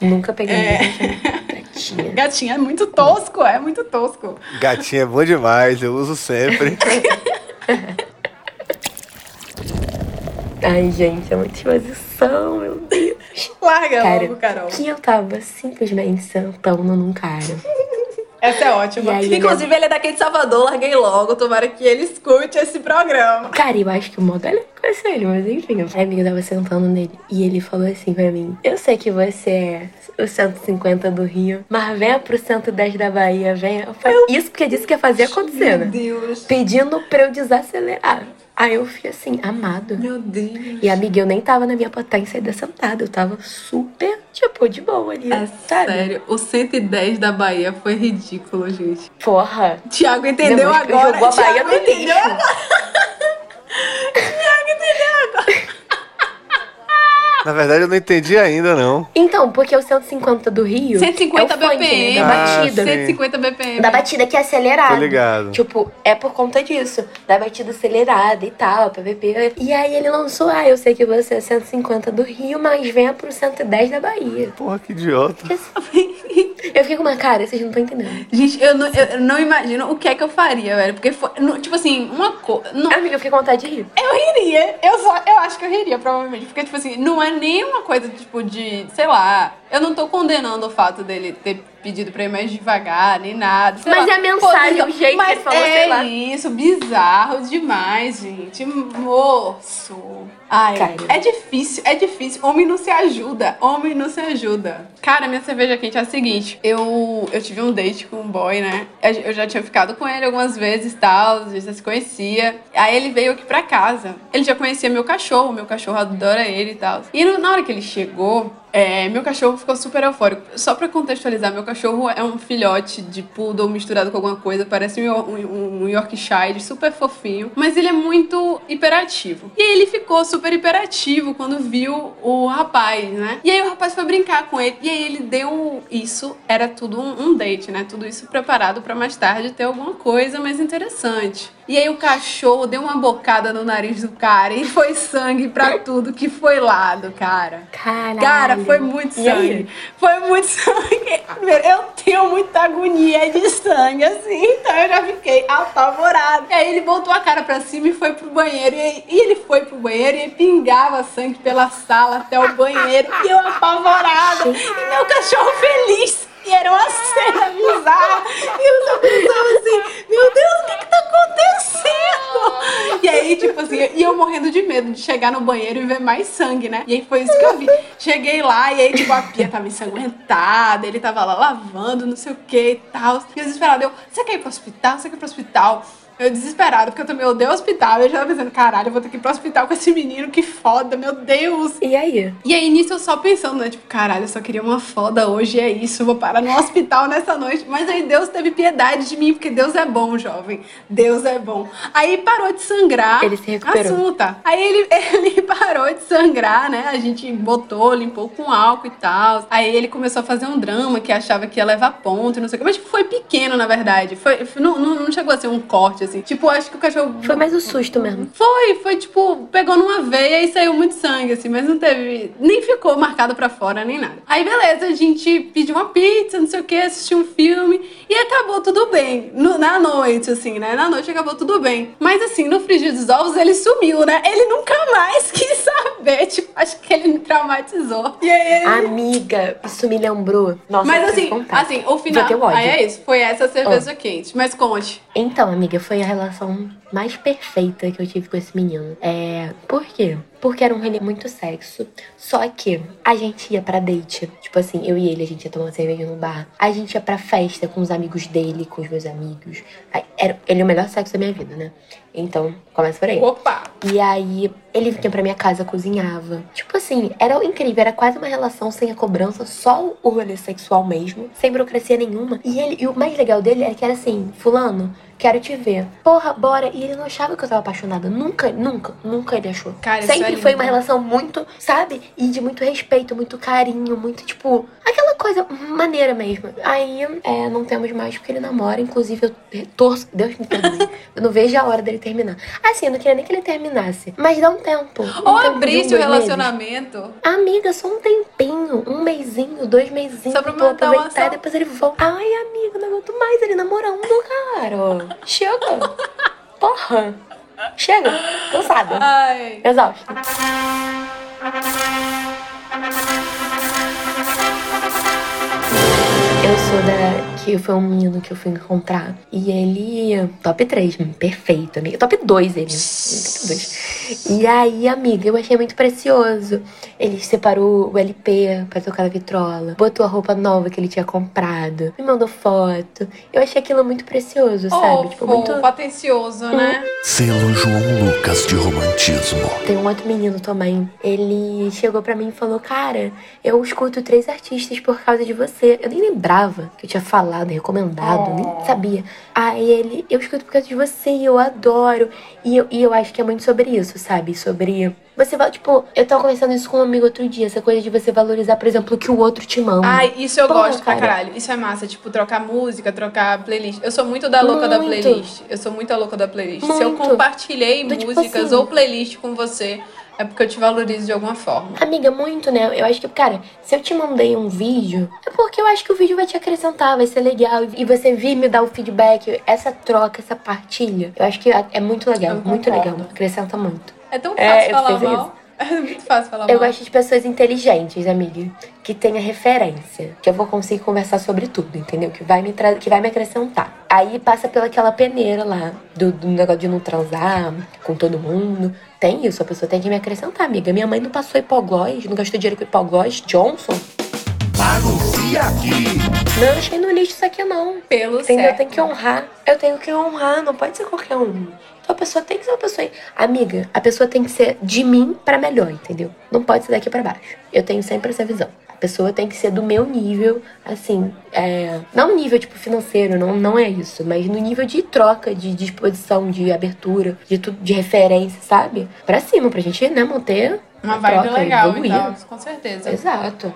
Nunca peguei É. gatinha. [laughs] Gatinha é muito tosco, é muito tosco. Gatinha é bom demais, eu uso sempre. [laughs] Ai, gente, é muita exposição, meu Deus. Larga Cara, logo, Carol. que eu tava simplesmente sentando num cara. Essa é ótima. Aí, ele Inclusive, ele é daqui de Salvador, larguei logo. Tomara que ele escute esse programa. Cara, eu acho que o mó galera conhece ele, mas enfim. A amiga tava sentando nele e ele falou assim pra mim: Eu sei que você é o 150 do Rio, mas venha pro 110 da Bahia, venha. Eu falei, Isso porque disse que ia fazer acontecer, Meu né? Deus. Pedindo pra eu desacelerar. Aí eu fiquei assim, amado. Meu Deus. E amiga, eu nem tava na minha potência ainda sentada. Eu tava super, tipo, de boa ali. É sabe? sério, o 110 da Bahia foi ridículo, gente. Porra. Tiago entendeu Depois agora. Jogou a Bahia Thiago no entendeu lixo. [laughs] Na verdade, eu não entendi ainda, não. Então, porque o 150 do Rio. 150 é o funk, BPM. Né, da Ah, batida. sim. 150 BPM. Da batida que é acelerada. Tô ligado. Tipo, é por conta disso. Da batida acelerada e tal, PVP. E aí ele lançou, ah, eu sei que você é 150 do Rio, mas venha pro 110 da Bahia. Porra, que idiota. Eu fiquei com uma cara, vocês não estão entendendo. Gente, eu não, eu não imagino o que é que eu faria, velho. Porque foi. não, tipo assim, uma coisa. Amiga, eu fiquei com vontade de rir. Eu riria. Eu, só, eu acho que eu riria, provavelmente. Porque, tipo assim, não é nenhuma coisa, tipo, de. Sei lá. Eu não tô condenando o fato dele ter pedido pra ir mais devagar, nem nada. Mas lá. é a mensagem, Pô, o jeito que ele falou, é sei lá. isso, bizarro demais, gente. Moço. Ai, Cara. é difícil, é difícil. Homem não se ajuda, homem não se ajuda. Cara, minha cerveja quente é a seguinte. Eu, eu tive um date com um boy, né? Eu já tinha ficado com ele algumas vezes e tal, já se conhecia. Aí ele veio aqui pra casa. Ele já conhecia meu cachorro, meu cachorro adora ele e tal. E na hora que ele chegou, é, meu cachorro ficou super eufórico. Só pra contextualizar, meu cachorro é um filhote de poodle misturado com alguma coisa, parece um, um, um Yorkshire, super fofinho, mas ele é muito hiperativo. E ele ficou super hiperativo quando viu o rapaz, né? E aí o rapaz foi brincar com ele, e aí ele deu isso, era tudo um, um date, né? Tudo isso preparado pra mais tarde ter alguma coisa mais interessante. E aí o cachorro deu uma bocada no nariz do cara e [laughs] foi sangue pra tudo que foi lado, cara. Caralho. Cara, foi muito E aí? sangue. Foi muito sangue. [laughs] Eu tenho muita agonia de sangue, assim, então eu já fiquei apavorada. E aí ele voltou a cara pra cima e foi pro banheiro. E, aí- e ele foi pro banheiro e pingava sangue pela sala até o banheiro. E eu apavorada. E meu cachorro feliz. E era uma cena bizarra. E eu só pensava assim, meu Deus, o que que tá acontecendo? E aí, tipo assim, e eu morrendo de medo de chegar no banheiro e ver mais sangue, né? E aí foi isso que eu vi. Cheguei lá e aí, tipo, a pia tava ensanguentada, ele tava lá lavando, não sei o que e tal. E eu desesperada, eu, você quer ir pro hospital? Você quer ir pro hospital? Eu desesperado, porque eu também odeio hospital. Eu já tava pensando, caralho, eu vou ter que ir pro hospital com esse menino, que foda, meu Deus. E aí? E aí, nisso eu só pensando, né? Tipo, caralho, eu só queria uma foda hoje, é isso, vou parar no hospital nessa noite. Mas aí Deus teve piedade de mim, porque Deus é bom, jovem. Deus é bom. Aí parou de sangrar. Ele se recuperou. Assunta. Aí ele, [laughs] ele parou de sangrar, né? A gente botou, limpou com álcool e tal. Aí ele começou a fazer um drama que achava que ia levar ponto e não sei o que. Mas tipo, foi pequeno, na verdade. Foi- não, não, não chegou a ser um corte, assim. Tipo, acho que o cachorro Foi mais o susto mesmo. foi, foi tipo, pegou numa veia e saiu muito sangue, assim, mas não teve. Nem ficou marcado pra fora, nem nada. Aí, beleza, a gente pediu uma pizza, não sei o que, assistiu um filme e acabou tudo bem. No- na noite, assim, né? Na noite acabou tudo bem. Mas, assim, no frigir dos ovos ele sumiu, né? Ele nunca mais [laughs] quis saber. Tipo, acho que ele me traumatizou. E aí ele. Amiga, isso me lembrou. Nossa, mas assim, assim, o final. Aí é isso. Foi essa cerveja quente. Mas conte. Então, amiga, foi a relação mais perfeita que eu tive com esse menino. É. Por quê? Porque era um rolê muito sexo. Só que a gente ia pra date. Tipo assim, eu e ele, a gente ia tomar uma cerveja no bar. A gente ia pra festa com os amigos dele, com os meus amigos. Era, ele é o melhor sexo da minha vida, né? Então, começa por aí. Opa! E aí, ele vinha pra minha casa, cozinhava. Tipo assim, era incrível, era quase uma relação sem a cobrança, só o rolê sexual mesmo, sem burocracia nenhuma. E ele, e o mais legal dele era que era assim, fulano, quero te ver. Porra, bora. E ele não achava que eu tava apaixonada. Nunca, nunca, nunca ele achou. Cara, Sempre é foi uma relação muito, sabe? E de muito respeito, muito carinho, muito, tipo, aquela coisa maneira mesmo. Aí, é, não temos mais porque ele namora. Inclusive, eu torço. Deus me perdoe. [laughs] eu não vejo a hora dele terminar. Assim, eu não queria nem que ele terminasse. Mas dá um tempo. Um Ou tempo um, o dois meses. relacionamento. Amiga, só um tempinho, um mêsinho, dois mesinhos Só pra uma aproveitar e ação. depois ele volta. Ai, amiga, não aguento mais ele namorando, cara. Chega. Porra. Chega. Cansada. Ai. Exausta. Eu sou da que foi um menino que eu fui encontrar. E ele. Top 3, perfeito, amiga. Top 2 ele. Top 2. E aí, amiga, eu achei muito precioso. Ele separou o LP pra tocar na vitrola. Botou a roupa nova que ele tinha comprado. Me mandou foto. Eu achei aquilo muito precioso, sabe? Oh, tipo, muito. atencioso, né? Selo João Lucas de romantismo. Tem um outro menino também. Ele chegou pra mim e falou: Cara, eu escuto três artistas por causa de você. Eu nem lembrava que eu tinha falado, recomendado, Oh. nem sabia. Aí ele, eu escuto por causa de você e eu adoro. E eu, e eu acho que é muito sobre isso, sabe? Sobre. Você vai, tipo, eu tava conversando isso com um amigo outro dia, essa coisa de você valorizar, por exemplo, o que o outro te manda. Ai, isso eu Porra, gosto pra cara. caralho. Isso é massa, tipo, trocar música, trocar playlist. Eu sou muito da louca da Muito. playlist. Eu sou muito a louca da playlist. Se eu Muito. compartilhei Do tipo músicas assim. ou playlist com você, é porque eu te valorizo de alguma forma. Amiga, muito, né? Eu acho que, cara, se eu te mandei um vídeo, é porque eu acho que o vídeo vai te acrescentar, vai ser legal. E você vir me dar o feedback, essa troca, essa partilha, eu acho que é muito legal, muito legal. Acrescenta muito. É tão É, fácil eu falar mal. É [laughs] muito fácil falar Eu mal. gosto de pessoas inteligentes, amiga. Que tenha referência. Que eu vou conseguir conversar sobre tudo, entendeu? Que vai me, que vai me acrescentar. Aí passa pelaquela peneira lá, do, do negócio de não transar com todo mundo. Tem isso, a pessoa tem que me acrescentar, amiga. Minha mãe não passou hipoglós, não gastou dinheiro com hipoglós. Johnson? Anuncia aqui. Não, eu achei no lixo isso aqui não. Pelo Entendeu? certo. Tem que honrar. Eu tenho que honrar, não pode ser qualquer um. Então a pessoa tem que ser uma pessoa. Amiga, a pessoa tem que ser de mim pra melhor, entendeu? Não pode ser daqui pra baixo. Eu tenho sempre essa visão. A pessoa tem que ser do meu nível, assim, é... não nível tipo financeiro, não, não é isso, mas no nível de troca, de disposição, de abertura, de tudo, de referência, sabe? Pra cima, pra gente, né, manter Uma vibe troca, legal, evoluir. então, com certeza. Exato.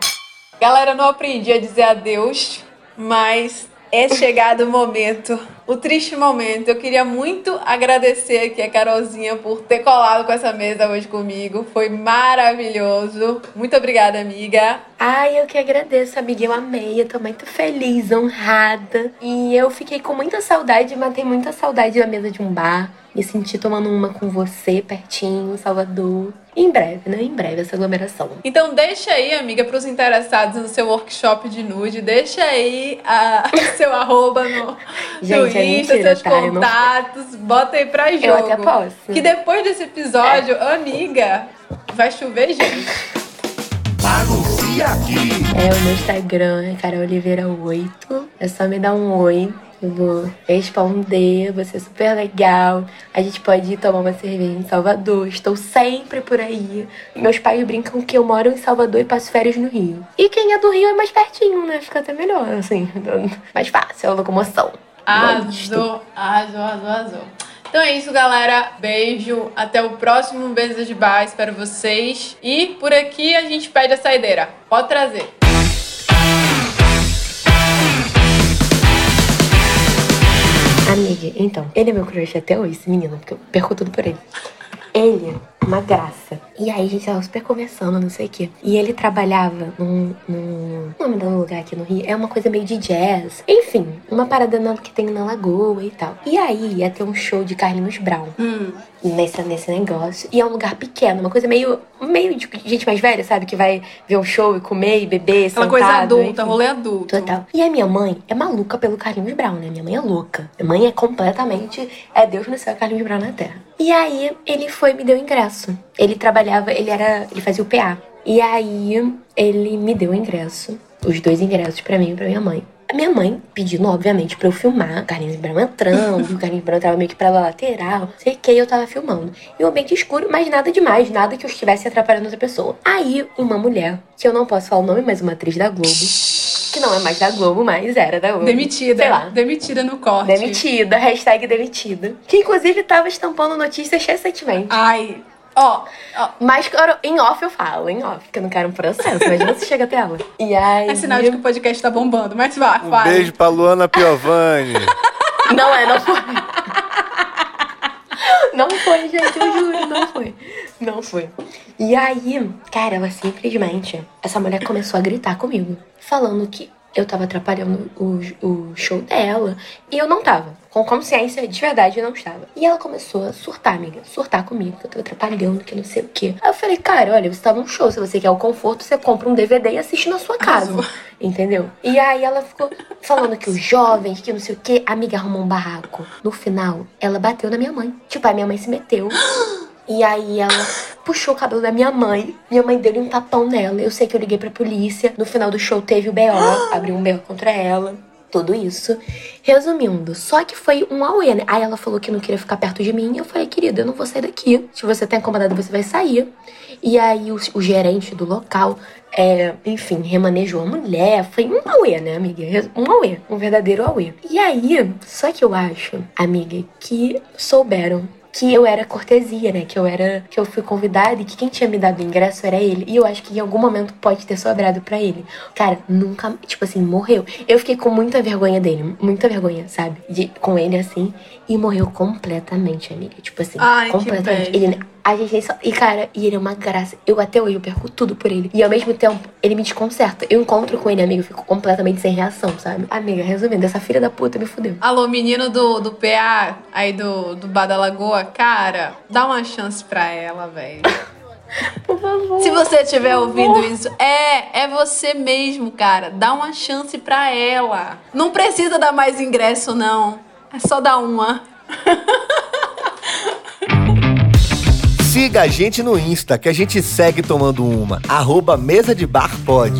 Galera, eu não aprendi a dizer adeus, mas é chegado o momento, o triste momento. Eu queria muito agradecer aqui a Carolzinha por ter colado com essa mesa hoje comigo. Foi maravilhoso. Muito obrigada, amiga. Ai, eu que agradeço, amiga. Eu amei, eu tô muito feliz, honrada. E eu fiquei com muita saudade, matei muita saudade da mesa de um bar. Me senti tomando uma com você, pertinho, Salvador. Em breve, né? Em breve, essa aglomeração. Então deixa aí, amiga, para os interessados no seu workshop de nude, deixa aí a- o [laughs] seu arroba no, no Gente, é Insta, mentira, seus tá? Eu não- contatos, bota aí pra jogo. Eu até posso. Que depois desse episódio, amiga, vai chover gente. Anuncia aqui. É, o meu Instagram é Carol Oliveira 8. É só me dar um oi. Eu vou responder, vai ser super legal. A gente pode ir tomar uma cerveja em Salvador. Estou sempre por aí. Meus pais brincam que eu moro em Salvador e passo férias no Rio. E quem é do Rio é mais pertinho, né? Fica até melhor, assim. [laughs] Mais fácil, a locomoção. Arrasou, arrasou, arrasou, arrasou. Então é isso, galera. Beijo. Até o próximo Mesa de Bar. Espero vocês. E por aqui a gente pede a saideira. Pode trazer. Amiga, então, ele é meu crush até hoje, esse menino, porque eu perco tudo por ele. Ele, uma graça. E aí a gente tava super conversando, não sei o quê. E ele trabalhava num. num o nome do lugar aqui no Rio é uma coisa meio de jazz. Enfim, uma parada na- que tem na lagoa e tal. E aí ia ter um show de Carlinhos Brown Hum. nesse, nesse negócio. E é um lugar pequeno, uma coisa meio. meio de gente mais velha, sabe? Que vai ver um show e comer e beber. Aquela sentado, coisa adulta, enfim. rolê adulto. Total. E a minha mãe é maluca pelo Carlinhos Brown, né? Minha mãe é louca. Minha mãe é completamente. É Deus no céu, Carlinhos Brown na terra. E aí ele foi e me deu ingresso. Ele trabalhava, ele era. Ele fazia o PA. E aí ele me deu o ingresso. Os dois ingressos pra mim e pra minha mãe. A minha mãe pedindo, obviamente, pra eu filmar. Carlinhos Brown entrando, o Carlinhos Brown tava meio que pra lateral, sei que, eu tava filmando. E um ambiente escuro, mas nada demais, nada que eu estivesse atrapalhando outra pessoa. Aí, uma mulher, que eu não posso falar o nome, mas uma atriz da Globo, que não é mais da Globo, mas era da Globo. Demitida. Sei lá. Demitida no corte. Demitida, hashtag demitida. Que inclusive tava estampando notícias recentemente. Ai. Ó, ó. Mas em off eu falo, em off, porque eu não quero um processo. Imagina se chega até ela. E aí. É sinal de que o podcast tá bombando. Mas vá, Um fale. beijo pra Luana Piovani. [laughs] Não é, não foi. Não foi, gente, eu juro, não foi. Não foi. E aí, cara, ela simplesmente. Essa mulher começou a gritar comigo. Falando que eu tava atrapalhando o, o show dela. E eu não tava. Com consciência, de verdade, eu não estava. E ela começou a surtar, amiga. Surtar comigo, que eu tava atrapalhando, que não sei o quê. Aí eu falei, cara, olha, você tá num show. Se você quer o conforto, você compra um DVD e assiste na sua casa. Arrasou. Entendeu? E aí ela ficou falando que os jovens, que não sei o quê, a amiga arrumou um barraco. No final, ela bateu na minha mãe. Tipo, a minha mãe se meteu. [gasps] E aí ela puxou o cabelo da minha mãe. Minha mãe deu um tapão nela. Eu sei que eu liguei pra polícia. No final do show teve o BO, [gasps] abriu um BO contra ela. Tudo isso. Resumindo, só que foi um auê, né? Aí ela falou que não queria ficar perto de mim. Eu falei, querida, eu não vou sair daqui. Se você tá incomodada, você vai sair. E aí o, o gerente do local, é, enfim, remanejou a mulher. Foi um auê, né, amiga? Um auê. Um verdadeiro auê. E aí, só que eu acho, amiga, que souberam que eu era cortesia, né? Que eu era. Que eu fui convidada e que quem tinha me dado o ingresso era ele. E eu acho que em algum momento pode ter sobrado pra ele. Cara, nunca, tipo assim, morreu. Eu fiquei com muita vergonha dele. Muita vergonha, sabe? De, com ele assim. E morreu completamente, amiga. Tipo assim, Ai, completamente. Ele, a gente nem só. E, cara, e ele é uma graça. Eu até hoje eu perco tudo por ele. E ao mesmo tempo, ele me desconcerta. Eu encontro com ele, amiga, eu fico completamente sem reação, sabe? Amiga, resumindo, essa filha da puta me fudeu. Alô, menino do, do PA aí do, do Bar da Lagoa, cara, dá uma chance pra ela, velho. [laughs] Por favor. Se você estiver ouvindo isso, é, é você mesmo, cara. Dá uma chance pra ela. Não precisa dar mais ingresso, não. É só dar uma. [laughs] Siga a gente no Insta, que a gente segue tomando uma. Arroba Mesa de Bar Pod.